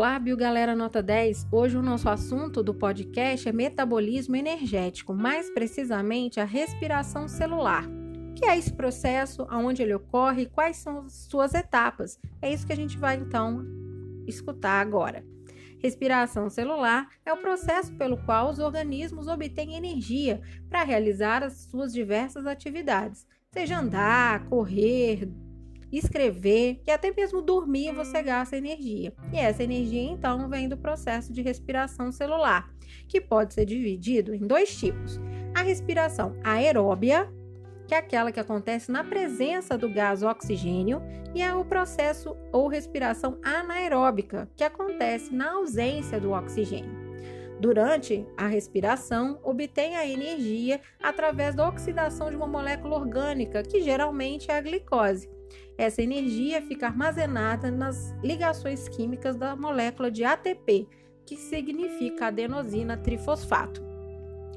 Olá, Bio Galera Nota 10. Hoje o nosso assunto do podcast é metabolismo energético, mais precisamente a respiração celular. O que é esse processo, aonde ele ocorre quais são suas etapas? É isso que a gente vai então escutar agora. Respiração celular é o processo pelo qual os organismos obtêm energia para realizar as suas diversas atividades, seja andar, correr, escrever e até mesmo dormir você gasta energia. E essa energia então vem do processo de respiração celular, que pode ser dividido em dois tipos: a respiração aeróbia, que é aquela que acontece na presença do gás oxigênio, e é o processo ou respiração anaeróbica, que acontece na ausência do oxigênio. Durante a respiração, obtém a energia através da oxidação de uma molécula orgânica, que geralmente é a glicose. Essa energia fica armazenada nas ligações químicas da molécula de ATP, que significa adenosina trifosfato.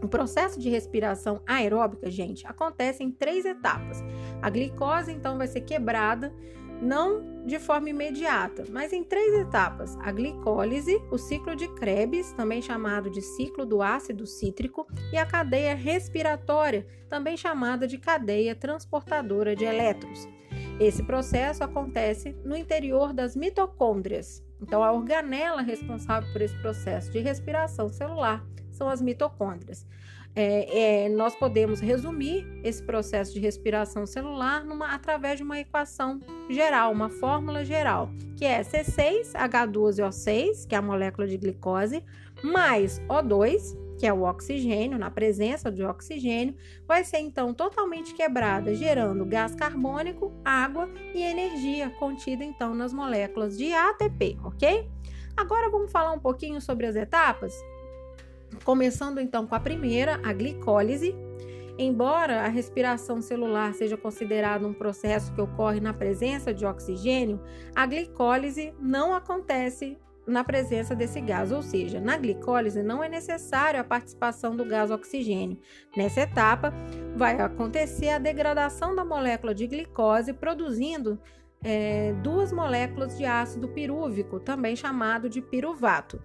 O processo de respiração aeróbica, gente, acontece em três etapas. A glicose, então, vai ser quebrada, não de forma imediata, mas em três etapas: a glicólise, o ciclo de Krebs, também chamado de ciclo do ácido cítrico, e a cadeia respiratória, também chamada de cadeia transportadora de elétrons. Esse processo acontece no interior das mitocôndrias. Então, a organela responsável por esse processo de respiração celular são as mitocôndrias. É, é, nós podemos resumir esse processo de respiração celular numa, através de uma equação geral, uma fórmula geral, que é C6H12O6, que é a molécula de glicose, mais O2, que é o oxigênio, na presença de oxigênio, vai ser então totalmente quebrada, gerando gás carbônico, água e energia contida então nas moléculas de ATP, ok? Agora vamos falar um pouquinho sobre as etapas? Começando então com a primeira, a glicólise. Embora a respiração celular seja considerada um processo que ocorre na presença de oxigênio, a glicólise não acontece na presença desse gás, ou seja, na glicólise não é necessário a participação do gás oxigênio. Nessa etapa, vai acontecer a degradação da molécula de glicose, produzindo é, duas moléculas de ácido pirúvico, também chamado de piruvato.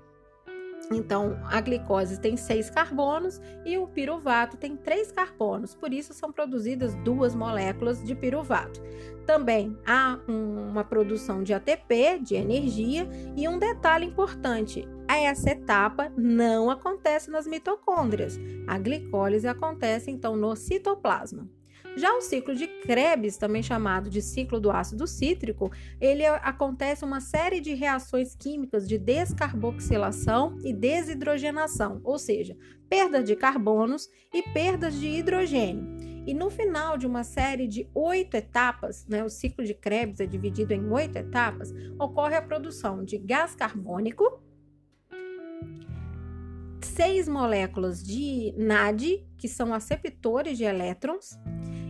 Então, a glicose tem seis carbonos e o piruvato tem três carbonos, por isso são produzidas duas moléculas de piruvato. Também há uma produção de ATP, de energia, e um detalhe importante: essa etapa não acontece nas mitocôndrias. A glicólise acontece então no citoplasma. Já o ciclo de Krebs, também chamado de ciclo do ácido cítrico, ele acontece uma série de reações químicas de descarboxilação e desidrogenação, ou seja, perda de carbonos e perdas de hidrogênio. E no final de uma série de oito etapas, né, o ciclo de Krebs é dividido em oito etapas, ocorre a produção de gás carbônico, seis moléculas de NAD, que são aceptores de elétrons,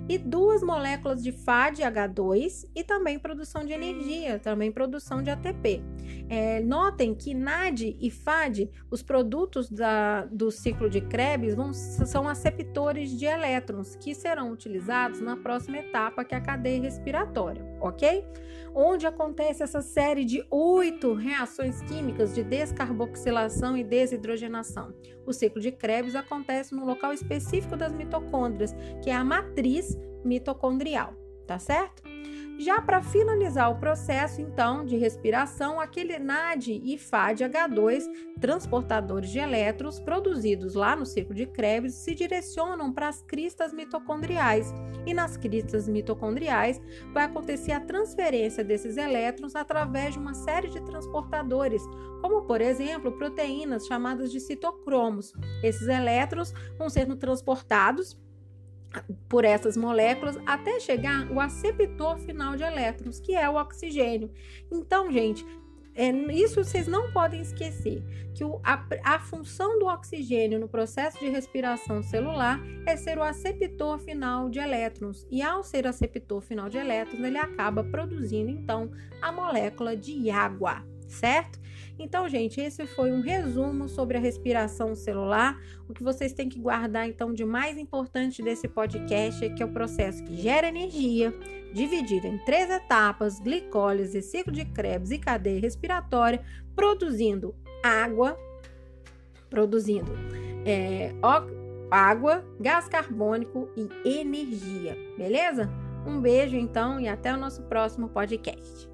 e duas moléculas de FAD-H2 e também produção de energia, também produção de ATP. É, notem que NAD e FAD, os produtos da, do ciclo de Krebs, vão, são aceptores de elétrons que serão utilizados na próxima etapa, que é a cadeia respiratória, ok? Onde acontece essa série de oito reações químicas de descarboxilação e desidrogenação. O ciclo de Krebs acontece no local específico das mitocôndrias, que é a matriz mitocondrial, tá certo? Já para finalizar o processo, então, de respiração, aquele NAD e FAD-H2, transportadores de elétrons produzidos lá no ciclo de Krebs, se direcionam para as cristas mitocondriais. E nas cristas mitocondriais vai acontecer a transferência desses elétrons através de uma série de transportadores, como, por exemplo, proteínas chamadas de citocromos. Esses elétrons vão sendo transportados por essas moléculas até chegar o aceptor final de elétrons, que é o oxigênio. Então, gente, é, isso vocês não podem esquecer, que o, a, a, função do oxigênio no processo de respiração celular é ser o aceptor final de elétrons, e ao ser aceptor final de elétrons, ele acaba produzindo então a molécula de água. Certo? Então, gente, esse foi um resumo sobre a respiração celular. O que vocês têm que guardar, então, de mais importante desse podcast é que é o processo que gera energia, dividido em três etapas: glicólise, ciclo de Krebs e cadeia respiratória, produzindo água, produzindo é, água, gás carbônico e energia, beleza? Um beijo então e até o nosso próximo podcast.